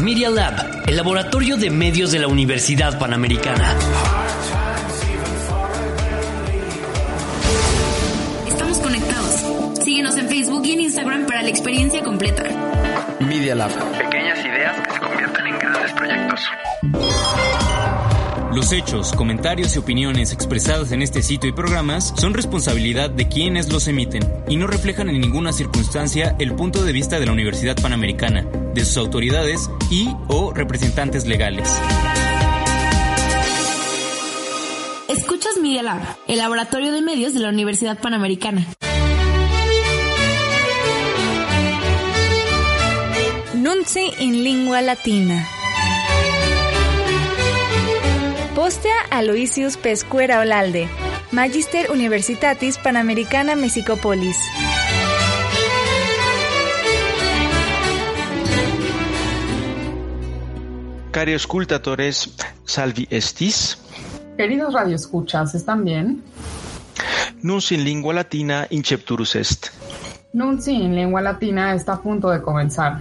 Media Lab, el laboratorio de medios de la Universidad Panamericana. Estamos conectados. Síguenos en Facebook y en Instagram para la experiencia completa. Media Lab. Pequeñas ideas que se convierten en grandes proyectos. Los hechos, comentarios y opiniones expresados en este sitio y programas son responsabilidad de quienes los emiten y no reflejan en ninguna circunstancia el punto de vista de la Universidad Panamericana, de sus autoridades y o representantes legales. Escuchas Media Lab, el laboratorio de medios de la Universidad Panamericana. Nunci in lingua latina. Postea Aloysius Pescuera Olalde, Magister Universitatis Panamericana Mexicopolis. Cari escultatores, salvi estis. Queridos radioescuchas, ¿están bien? Nunci in lingua latina incepturus est. Nunci en lengua latina está a punto de comenzar.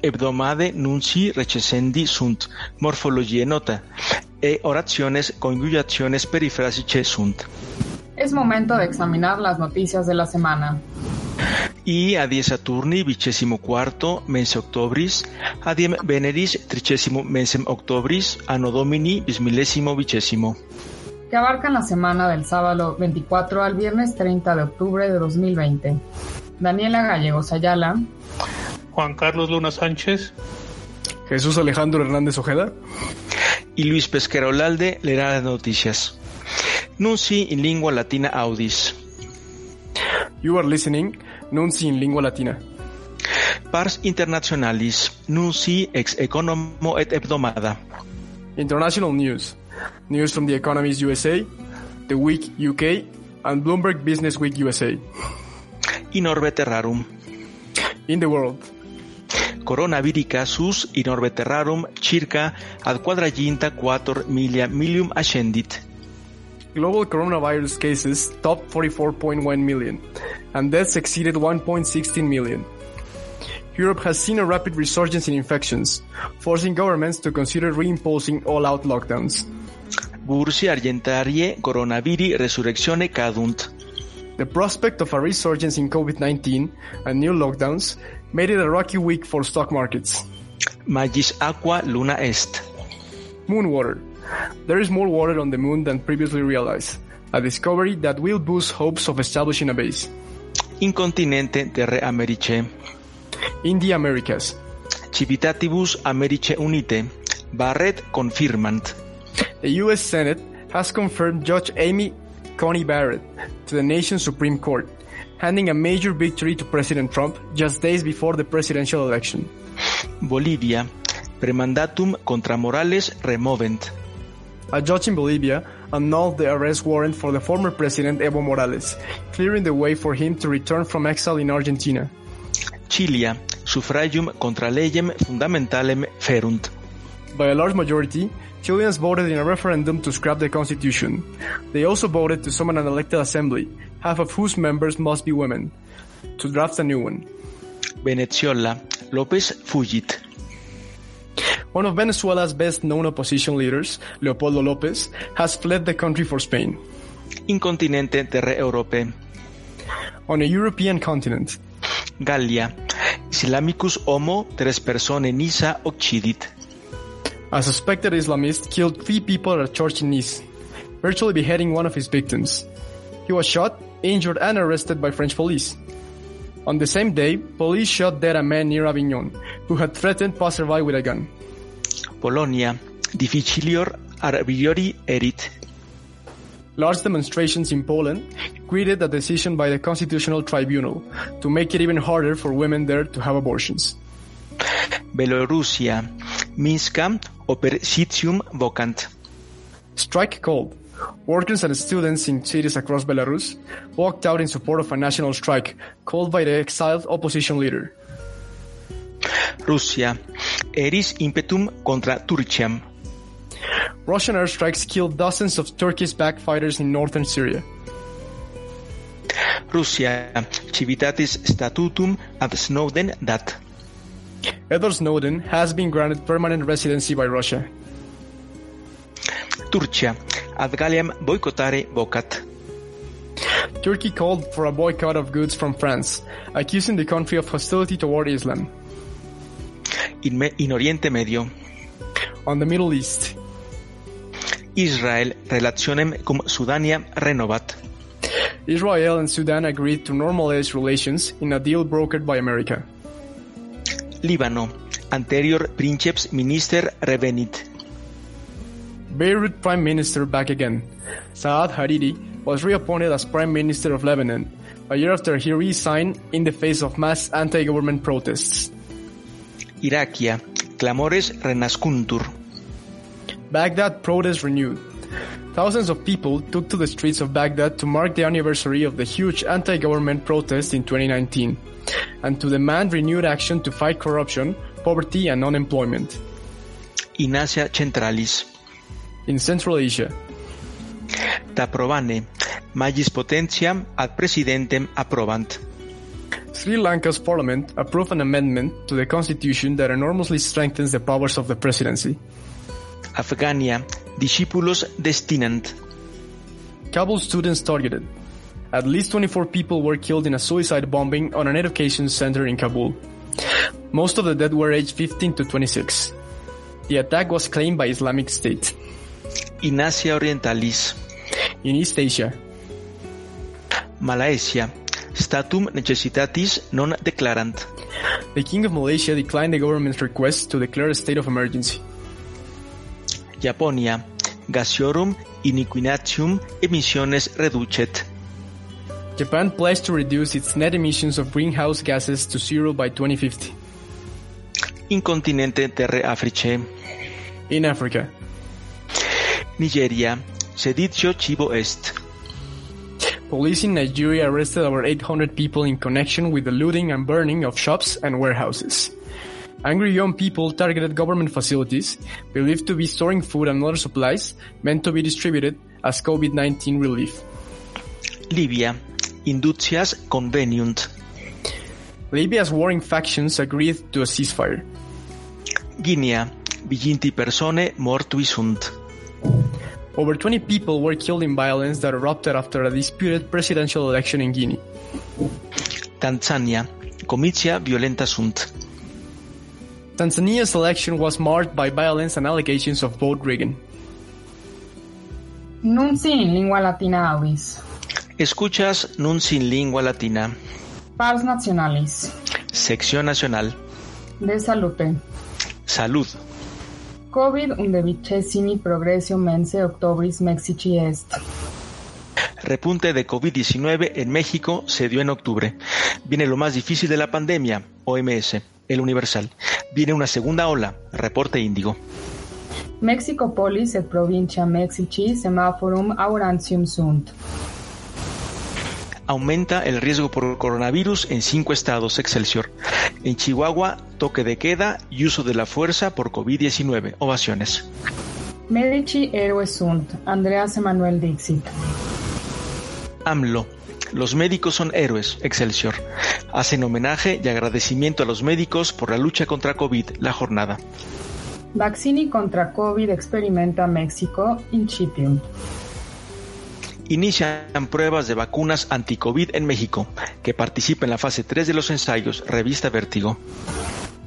Hebdomade nunci recessendi sunt morfologie nota e oraciones coniugaciones perifrasice sunt. Es momento de examinar las noticias de la semana. I adie Saturni vicesimo quarto mense octobris, adiem Veneris tricesimo mensem octobris, anno Domini bismillesimo vicesimo. que abarcan la semana del sábado 24 al viernes 30 de octubre de 2020. Daniela Gallegos Ayala, Juan Carlos Luna Sánchez, Jesús Alejandro Hernández Ojeda y Luis Pesquera Olalde leerá las noticias. Nunci in lingua latina audis. You are listening Nunci in lingua latina. Pars internationalis, nunci ex economo et hebdomada. International news. News from The Economist USA, The Week UK, and Bloomberg Business Week USA. In orbe terrarum. In the world. Coronaviri casus in orbe terrarum circa ad quadraginta quator milia milium ascendit. Global coronavirus cases topped 44.1 million, and deaths exceeded 1.16 million. Europe has seen a rapid resurgence in infections, forcing governments to consider reimposing all-out lockdowns. Bursi argentarie coronaviri resurrectione cadunt. The prospect of a resurgence in COVID-19 and new lockdowns made it a rocky week for stock markets. Magis aqua luna est. Moon water. There is more water on the moon than previously realized, a discovery that will boost hopes of establishing a base. Incontinente terre Americe. In the Americas, Civitatibus Americe unite. Barrett confirmant. the U.S. Senate has confirmed Judge Amy Coney Barrett to the nation's Supreme Court, handing a major victory to President Trump just days before the presidential election. Bolivia. Premandatum contra Morales removent. A judge in Bolivia annulled the arrest warrant for the former president Evo Morales, clearing the way for him to return from exile in Argentina. Chilia. Suffragium contra legem fundamentalem ferunt. By a large majority, Chileans voted in a referendum to scrap the constitution. They also voted to summon an elected assembly, half of whose members must be women, to draft a new one. Venezuela, López fugit. One of Venezuela's best known opposition leaders, Leopoldo López, has fled the country for Spain. Incontinente terre Europe. On a European continent, Gallia. Islamicus homo tres persone nisa occidit. a suspected Islamist killed three people at a church in Nice, virtually beheading one of his victims. He was shot, injured, and arrested by French police. On the same day, police shot dead a man near Avignon, who had threatened passerby with a gun. Polonia. Difficilior arbiori erit. Large demonstrations in Poland greeted a decision by the Constitutional Tribunal to make it even harder for women there to have abortions. Bielorrusia, Minska, Opersitium Vocant. Strike called. Workers and students in cities across Belarus walked out in support of a national strike called by the exiled opposition leader. Rusia, Eris impetum contra Turciam. Russian airstrikes killed dozens of Turkish-backed fighters in northern Syria. Russia, civitatis statutum ad Snowden dat. Edward Snowden has been granted permanent residency by Russia. Turcia, ad Galliam boycottare vocat. Turkey called for a boycott of goods from France, accusing the country of hostility toward Islam. In, in Oriente Medio. On the Middle East. Israel relationem cum Sudania renovat. Israel and Sudan agreed to normalize relations in a deal brokered by America. Líbano, anterior princeps minister revenit. Beirut Prime Minister back again. Saad Hariri was reappointed as Prime Minister of Lebanon a year after he resigned in the face of mass anti-government protests. Iraquia, clamores renascuntur. Baghdad protests renewed. Thousands of people took to the streets of Baghdad to mark the anniversary of the huge anti-government protest in 2019 and to demand renewed action to fight corruption, poverty and unemployment. In Asia Centralis. In Central Asia. T'approvane, magis potentiam ad presidentem approvant. Sri Lanka's parliament approved an amendment to the constitution that enormously strengthens the powers of the presidency. Afgania, discípulos destinant. Kabul students targeted. At least 24 people were killed in a suicide bombing on an education center in Kabul. Most of the dead were aged 15 to 26. The attack was claimed by Islamic State. In Asia Orientalis. In East Asia. Malaysia, statum necessitatis non declarant. The King of Malaysia declined the government's request to declare a state of emergency. Japonia, gasiorum iniquinatium emissiones reducet. Japan pledged to reduce its net emissions of greenhouse gases to zero by 2050. In continente terre Africae. In Africa. Nigeria, seditio cibo est. Police in Nigeria arrested over 800 people in connection with the looting and burning of shops and warehouses. Angry young people targeted government facilities, believed to be storing food and other supplies meant to be distributed as COVID-19 relief. Libya, indutias conveniunt. Libya's warring factions agreed to a ceasefire. Guinea, viginti persone mortui sunt. Over 20 people were killed in violence that erupted after a disputed presidential election in Guinea. Tanzania, comitia violenta sunt. Tanzania's election was marked by violence and allegations of vote rigging. Nunci in lingua latina audis. Escuchas Nunci in lingua latina. Pars nationalis. Sección nacional. De salute. Salud. COVID undevicesimi progressio mense octobris Mexici est. Repunte de COVID-19 en México se dio en octubre. Viene lo más difícil de la pandemia, OMS, el Universal. Viene una segunda ola, reporte índigo. Mexico polis et provincia Mexici semaphorum aurantium sunt. Aumenta el riesgo por coronavirus en cinco estados, Excelsior. En Chihuahua, toque de queda y uso de la fuerza por COVID-19. Ovaciones. Medici héroes sunt. Andreas Emanuel Dixit. AMLO. Los médicos son héroes, Excelsior. Hacen homenaje y agradecimiento a los médicos por la lucha contra COVID, la jornada. Vaccini contra COVID experimenta México, incipium. Inician pruebas de vacunas anti-COVID en México, que participa en la fase 3 de los ensayos, revista Vértigo.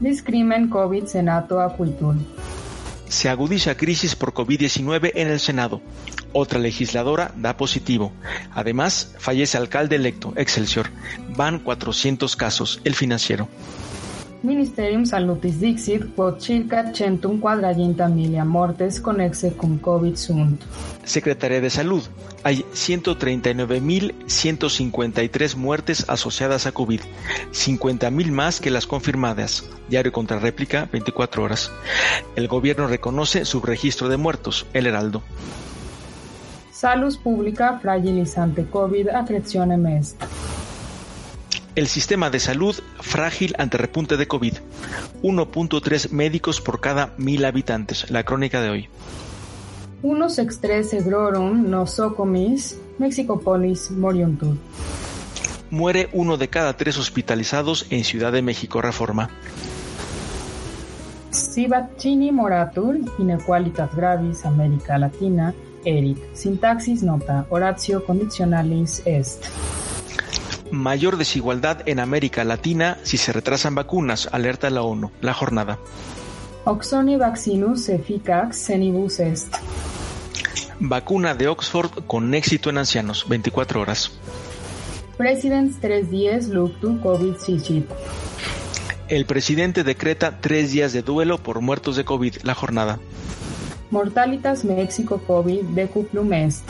Discrimen COVID Senato acuitur. Se agudiza crisis por COVID-19 en el Senado. Otra legisladora da positivo. Además, fallece alcalde electo, Excelsior. Van 400 casos, el financiero. Ministerium Salutis dixit quod circa centum quadraginta milia mortes conexe cum COVID sunt. Secretaría de Salud. Hay 139.153 muertes asociadas a COVID, 50.000 más que las confirmadas. Diario contra réplica, 24 horas. El gobierno reconoce subregistro de muertos, El Heraldo. Salus publica fragilizante COVID accretionem est. El sistema de salud frágil ante repunte de COVID. 1.3 médicos por cada mil habitantes. La crónica de hoy. Unos extres egrorum nosocomis Mexicopolis moriuntur. Muere uno de cada tres hospitalizados en Ciudad de México. Reforma. Si vaccini moratur inequalitas gravis América Latina erit. Sintaxis nota. Horatio conditionalis est. Mayor desigualdad en América Latina si se retrasan vacunas, alerta la ONU. La jornada. Oxoni vaccinus efficax senibus est. Vacuna de Oxford con éxito en ancianos, 24 horas. Presidents 310 luctu COVID sicit. El presidente decreta tres días de duelo por muertos de COVID, la jornada. Mortalitas Mexico COVID decuplum est.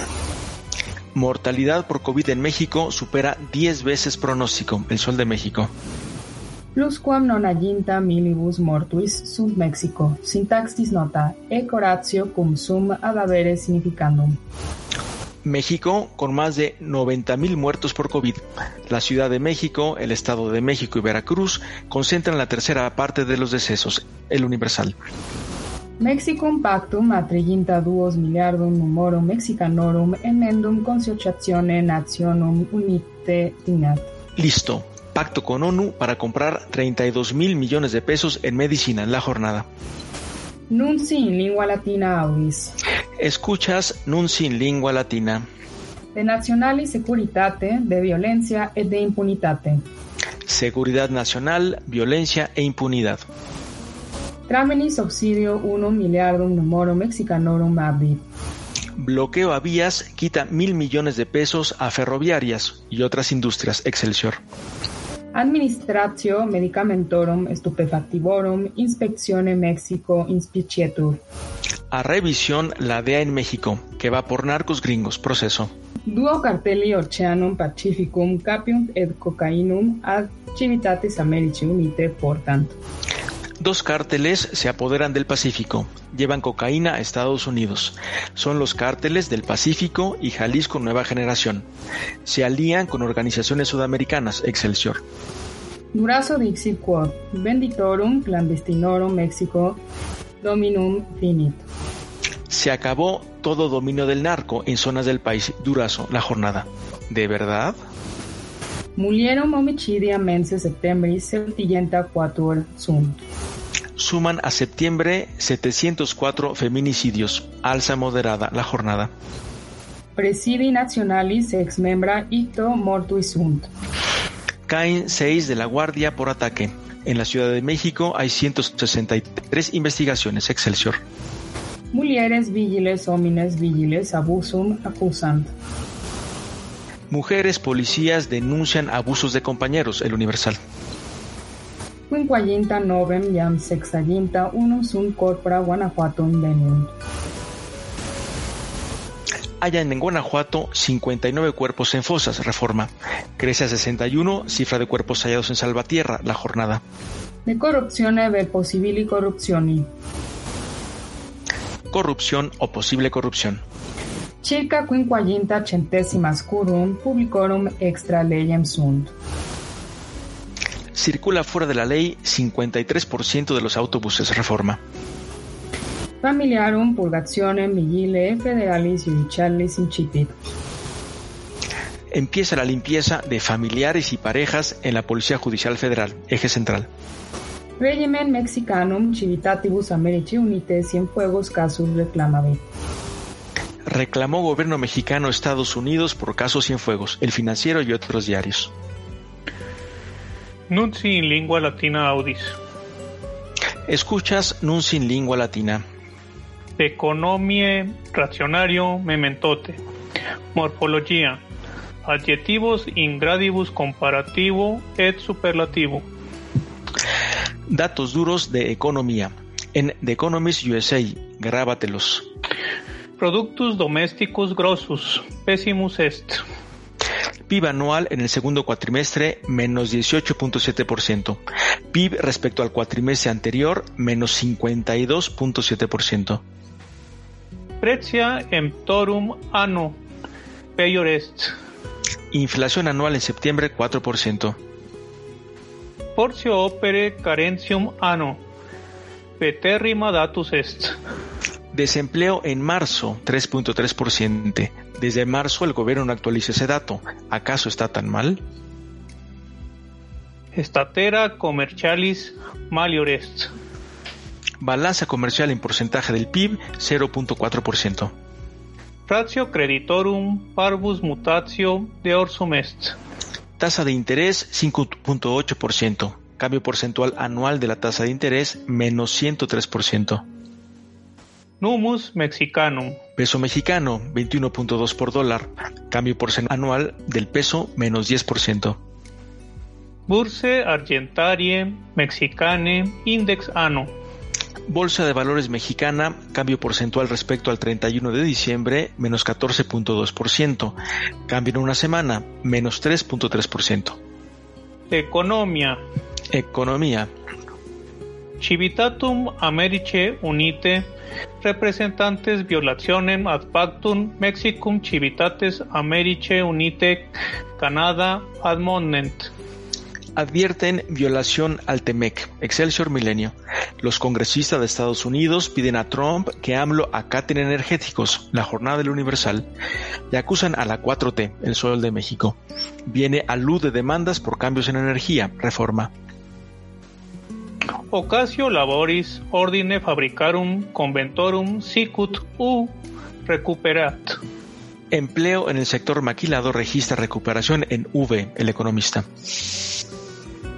Mortalidad por COVID en México supera 10 veces pronóstico, el Sol de México. Plusquam nonaginta milibus mortuis sub Mexico. Sintaxis nota. Ec Horatio cum sum ad avere significandum. México con más de 90.000 muertos por COVID. La Ciudad de México, el Estado de México y Veracruz concentran la tercera parte de los decesos, el Universal. Mexicum pactum atriginta duos miliardum numorum mexicanorum emendum consociatione nationum unite dignat. Listo. Pacto con ONU para comprar 32 mil millones de pesos en medicina en la jornada. Nunci in lingua latina audis. Escuchas Nunci in lingua latina. De nationali securitate, de violencia et de impunitate. Seguridad nacional, violencia e impunidad. Tramenis obsidio 1 miliardum numorum mexicanorum abit. Bloqueo a vías quita mil millones de pesos a ferroviarias y otras industrias. Excelsior. Administratio medicamentorum stupefactivorum inspeccione Mexico inspicietur. A revisión la DEA en México, que va por narcos gringos. Proceso. Duo cartelli Oceanum Pacificum capiunt et cocainum ad civitatis Americi Unite por tanto. Dos cárteles se apoderan del Pacífico, llevan cocaína a Estados Unidos. Son los cárteles del Pacífico y Jalisco Nueva Generación. Se alían con organizaciones sudamericanas, Excelsior. Durazo dixit quod, benditorum clandestinorum Mexico dominum finit. Se acabó todo dominio del narco en zonas del país. Durazo, la jornada. ¿De verdad? Mulierum homicidia mense septembris septigenta quatur sunt. Suman a septiembre 704 feminicidios. Alza moderada la jornada. Presidi nationalis ex membra icto mortuis sunt. Caen seis de la Guardia por ataque. En la Ciudad de México hay 163 investigaciones. Excelsior. Mulieres vigiles homines vigiles abusum accusant. Mujeres policías denuncian abusos de compañeros. El Universal. Quinquaginta novem jam sexaginta unum sunt corpora Guanajuatum veniunt. Hallan en Guanajuato 59 cuerpos en fosas, reforma. Crece a 61, cifra de cuerpos hallados en Salvatierra, la jornada. De corruptione ver possibili corruptioni. Corrupción o posible corrupción. Circa quinquaginta centesimas curum publicorum extra legem sunt. Circula fuera de la ley 53% de los autobuses, reforma. Familiarum purgationem vigile federalis judicialis incipit. Empieza la limpieza de familiares y parejas en la Policía Judicial Federal, eje central. Regimen Mexicanum civitatibus Americi Unite Cienfuegos casus reclamabit. Reclamó gobierno mexicano Estados Unidos por casos Cienfuegos, El Financiero y otros diarios. Nunci in lingua latina audis. Escuchas Nunci in lingua latina. Economie rationario mementote. Morfología. Adjetivos in gradibus comparativo et superlativo. Datos duros de economía. En The Economist USA, grábatelos. Productos domésticos grosos, pésimos est. PIB anual en el segundo cuatrimestre menos 18.7%. PIB respecto al cuatrimestre anterior menos 52.7%. Precia emptorum anno, peior est. Inflación anual en septiembre 4%. Porcio opere carentium anno, peterrima datus est. Desempleo en marzo 3.3%. Desde marzo el gobierno no actualiza ese dato. ¿Acaso está tan mal? Estatera commercialis malior est. Balanza comercial en porcentaje del PIB 0.4%. Ratio creditorum parvus mutatio de orsum est. Tasa de interés 5.8%. Cambio porcentual anual de la tasa de interés menos 103%. Numus mexicanum. Peso mexicano 21.2 por dólar. Cambio porcentual anual del peso menos 10%. Burse argentarie mexicane index anno. Bolsa de Valores Mexicana, cambio porcentual respecto al 31 de diciembre, menos 14.2%. Cambio en una semana, menos 3.3%. Economia. Economía. Civitatum Americe Unite representantes violationem ad pactum Mexicum Civitates Americe Unite Canada admonent. Advierten violación al TEMEC, Excelsior Milenio. Los congresistas de Estados Unidos piden a Trump que AMLO acaten energéticos, la jornada del Universal, y acusan a la 4T, el Sol de México. Viene a luz de demandas por cambios en energía, reforma. Ocasio laboris ordine fabricarum conventorum sicut u recuperat. Empleo en el sector maquilado registra recuperación en V, el economista.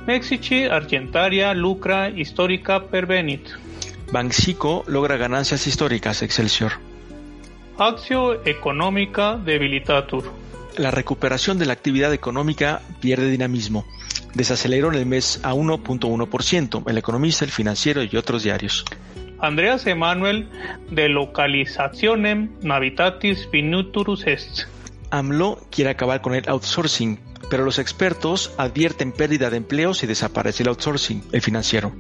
Mexici argentaria lucra histórica pervenit. Banxico logra ganancias históricas, Excelsior. Accio económica debilitatur. La recuperación de la actividad económica pierde dinamismo. Desaceleró en el mes a 1.1%, el economista, el financiero y otros diarios. Andreas Emanuel de localizacionem navitatis finuturus est. AMLO quiere acabar con el outsourcing, pero los expertos advierten pérdida de empleos si desaparece el outsourcing, el financiero.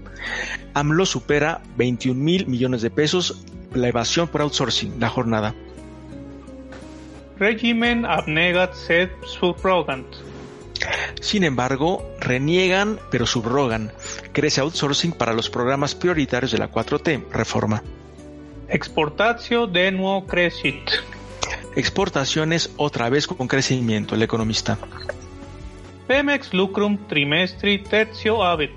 AMLO supera 21 mil millones de pesos la evasión por outsourcing, la jornada. Regimen abnegat sed subrogant. Sin embargo, reniegan pero subrogan. Crece outsourcing para los programas prioritarios de la 4T, reforma. Exportatio de nuevo crecit. Exportaciones otra vez con crecimiento, el economista. Pemex lucrum trimestri tercio habit.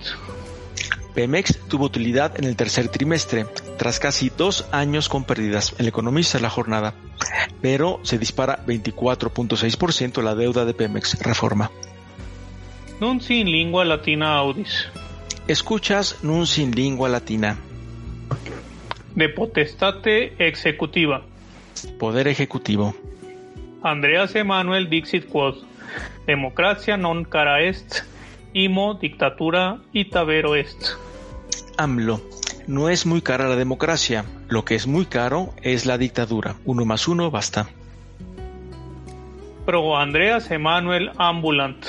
Pemex tuvo utilidad en el tercer trimestre, tras casi dos años con pérdidas. El economista la jornada. Pero se dispara 24.6% la deuda de Pemex, reforma. Nunci in lingua latina audis. Escuchas Nunci in lingua latina. De potestate executiva. Poder ejecutivo. Andreas Emanuel Dixit quod. Democracia non cara est, imo dictatura itavero est. AMLO. No es muy cara la democracia, lo que es muy caro es la dictadura. Uno más uno basta. Pro Andreas Emanuel ambulant.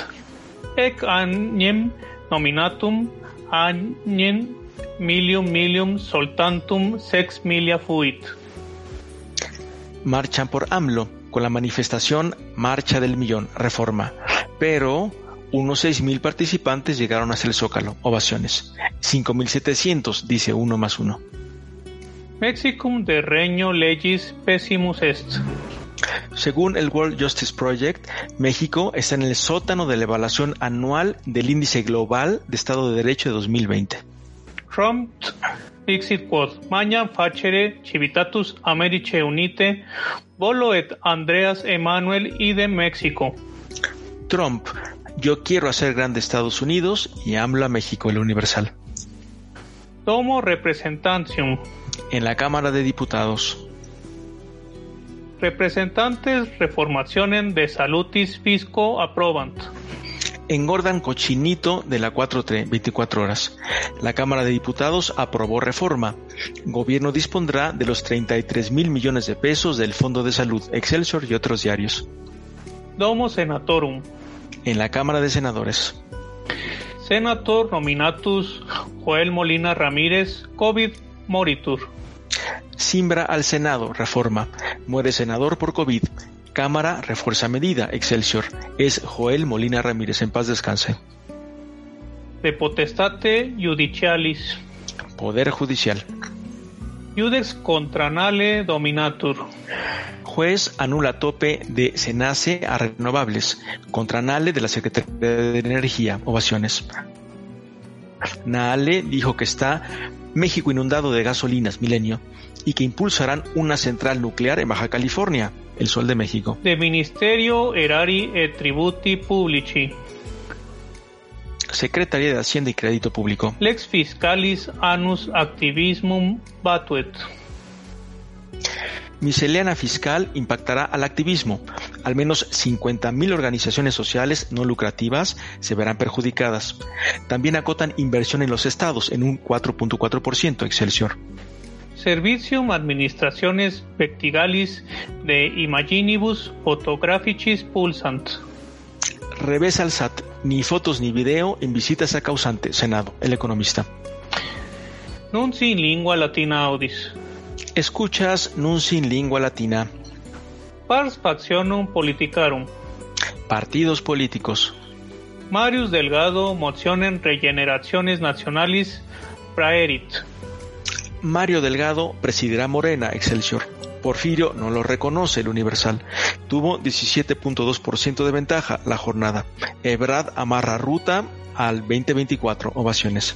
Ec agnem nominatum agnem milium milium soltantum sex milia fuit. Marchan por AMLO con la manifestación Marcha del Millón, Reforma. Pero unos 6.000 participantes llegaron hasta el Zócalo, ovaciones. 5.700, dice uno más uno. Mexicum de reño legis pessimus est. Según el World Justice Project, México está en el sótano de la evaluación anual del Índice Global de Estado de Derecho de 2020. Trump dixit quod magnam facere civitatus Americe Unite volo et Andreas Emanuel y de México. Trump, yo quiero hacer grande Estados Unidos y AMLO a México, el Universal. Tomo representantium. En la Cámara de Diputados. Representantes reformaciones de salutis fisco aprobant. engordan cochinito de la 4T 24 horas. La Cámara de Diputados aprobó reforma. Gobierno dispondrá de los 33 mil millones de pesos del Fondo de Salud, Excelsior y otros diarios. Domo Senatorum. En la Cámara de Senadores. Senator nominatus Joel Molina Ramírez, COVID moritur. Simbra al Senado, reforma. Muere senador por COVID. Cámara refuerza medida, Excelsior. Es Joel Molina Ramírez, en paz descanse. De potestate judicialis. Poder judicial. Judex contranale dominatur. Juez anula tope de Senace a renovables. Contranale de la Secretaría de Energía. Ovaciones. Naale dijo que está México inundado de gasolinas, milenio, y que impulsarán una central nuclear en Baja California, el Sol de México. De Ministerio Erari et Tributi Publici. Secretaría de Hacienda y Crédito Público. Lex Fiscalis Annus Activismum Batuet. Miscelánea fiscal impactará al activismo. Al menos 50.000 organizaciones sociales no lucrativas se verán perjudicadas. También acotan inversión en los estados en un 4.4% Excelsior. Servicium Administraciones Vectigalis de Imaginibus Photographicis Pulsant. Revés al SAT, ni fotos ni video en visitas a causante, Senado, el economista. Nunci in lingua latina audis. Escuchas Nunci in lingua latina. Pars factionum politicarum. Partidos políticos. Marius Delgado mocionen regeneraciones nacionales praerit. Mario Delgado presidirá Morena, Excelsior. Porfirio no lo reconoce el Universal. Tuvo 17.2% de ventaja la jornada. Ebrad amarra ruta al 2024. Ovaciones.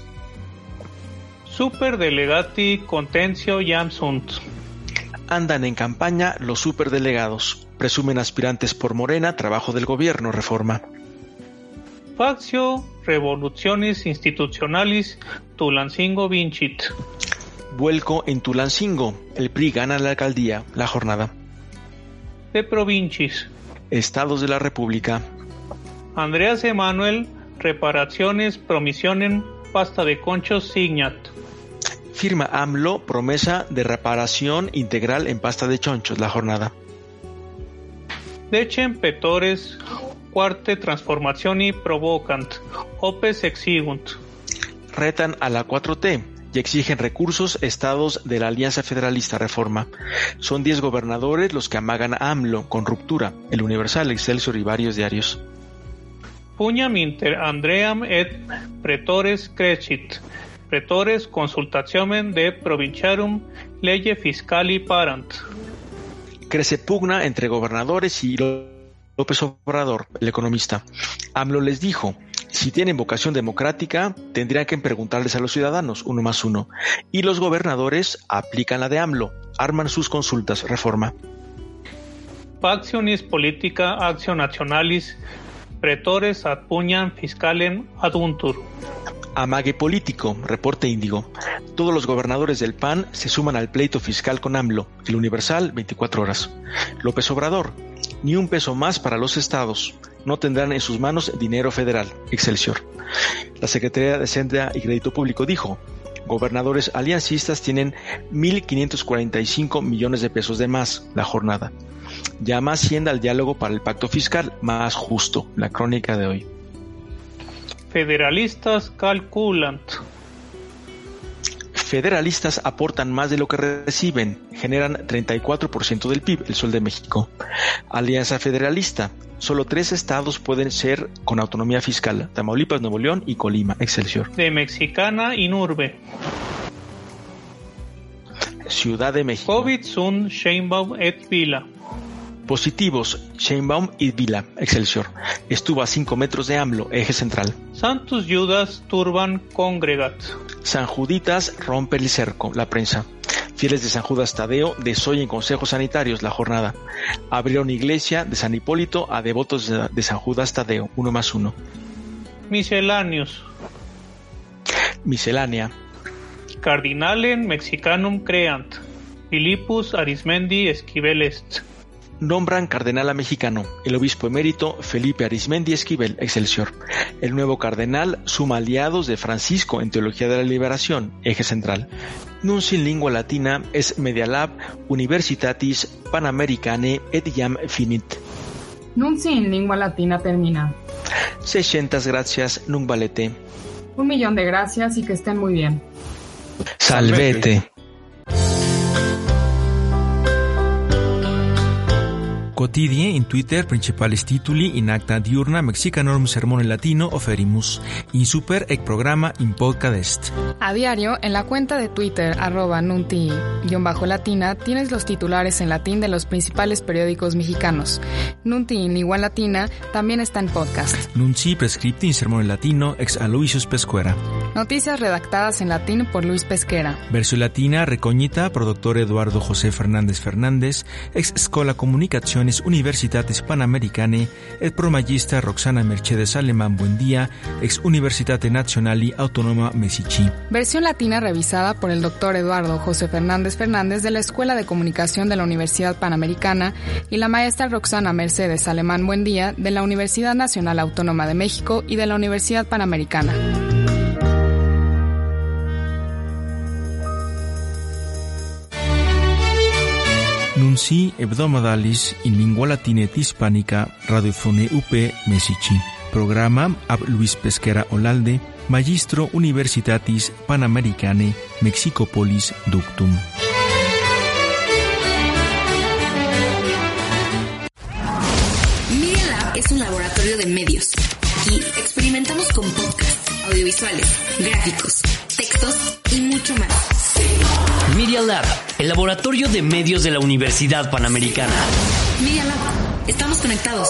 Superdelegati contencio jam sunt. Andan en campaña los superdelegados. Presumen aspirantes por Morena, trabajo del gobierno, reforma. Faccio revoluciones institucionalis Tulancingo vincit. Vuelco en Tulancingo. El PRI gana la alcaldía, la jornada. De provincis. Estados de la República. Andreas Emanuel, reparaciones, promisionen, pasta de conchos, signat. Firma AMLO, promesa de reparación integral en pasta de chonchos, la jornada. Decem petores, cuarte transformazioni provocant, opes exigunt. Retan a la 4T y exigen recursos estados de la Alianza Federalista Reforma. Son 10 gobernadores los que amagan a AMLO con ruptura, el Universal, Excelsior y varios diarios. Puñam inter Andream et pretores crescit, pretores consultacionem de provinciarum leye fiscali parant. Crece pugna entre gobernadores y López Obrador, el economista. AMLO les dijo, si tienen vocación democrática, tendrían que preguntarles a los ciudadanos, uno más uno. Y los gobernadores aplican la de AMLO, arman sus consultas, reforma. Factionis politica actio nationalis, pretores ad puñam fiscalem aduntur. Amague político, reporte índigo. Todos los gobernadores del PAN se suman al pleito fiscal con AMLO, el Universal 24 horas. López Obrador, ni un peso más para los estados. No tendrán en sus manos dinero federal. Excelsior. La Secretaría de Hacienda y Crédito Público dijo, gobernadores aliancistas tienen 1.545 millones de pesos de más la jornada. Llama Hacienda al diálogo para el pacto fiscal más justo. La crónica de hoy. Federalistas calculant. Federalistas aportan más de lo que reciben, generan 34% del PIB, el Sol de México. Alianza Federalista, solo tres estados pueden ser con autonomía fiscal, Tamaulipas, Nuevo León y Colima, Excelsior. De Mexicana y Nurbe. Ciudad de México. COVID sunt Sheinbaum et Vila. Positivos, Sheinbaum y Vila, Excelsior. Estuvo a 5 metros de AMLO, eje central. Santus Judas Turban Congregat. San Juditas rompe el cerco, la prensa. Fieles de San Judas Tadeo desoyen consejos sanitarios la jornada. Abrieron iglesia de San Hipólito a devotos de San Judas Tadeo, uno más uno. Misceláneos. Miscelánea. Cardinalen Mexicanum creant. Philippus Arismendi Esquivel est. Nombran cardenal a mexicano, el obispo emérito Felipe Arismendi Esquivel, Excelsior. El nuevo cardenal suma aliados de Francisco en Teología de la Liberación, eje central. Nunci in lingua latina es Medialab Universitatis Panamericane et Iam Finit. Nunci in lingua latina termina. 600 gracias, nunc valete. Un millón de gracias y que estén muy bien. Salvete. Quotidie in Twitter principales tituli in acta diurna mexicanorum sermone latino oferimus, in super ec programa in podcast. A diario, en la cuenta de Twitter arroba nunti-latina tienes los titulares en latín de los principales periódicos mexicanos. Nunti in lingua latina también está en podcast. Nunci prescripti in sermone latino ex Aloysius Pescuera. Noticias redactadas en latín por Luis Pesquera. Versión latina recoñita por doctor Eduardo José Fernández Fernández, ex Escola Comunicaciones Universitatis Panamericane, et pro magista Roxana Mercedes Alemán Buendía, ex Universitate Nazionali Autonoma Mesici. Versión latina revisada por el doctor Eduardo José Fernández Fernández de la Escuela de Comunicación de la Universidad Panamericana y la maestra Roxana Mercedes Alemán Buendía de la Universidad Nacional Autónoma de México y de la Universidad Panamericana. Nunci hebdomadalis in lingua latina et hispanica radiofone UP Mesici. Programa ab Luis Pesquera Olalde, Magistro Universitatis Panamericane Mexicopolis Ductum. Media Lab es un laboratorio de medios. Aquí experimentamos con podcasts, audiovisuales, gráficos, textos y. Media Lab, el laboratorio de medios de la Universidad Panamericana. Media Lab, estamos conectados.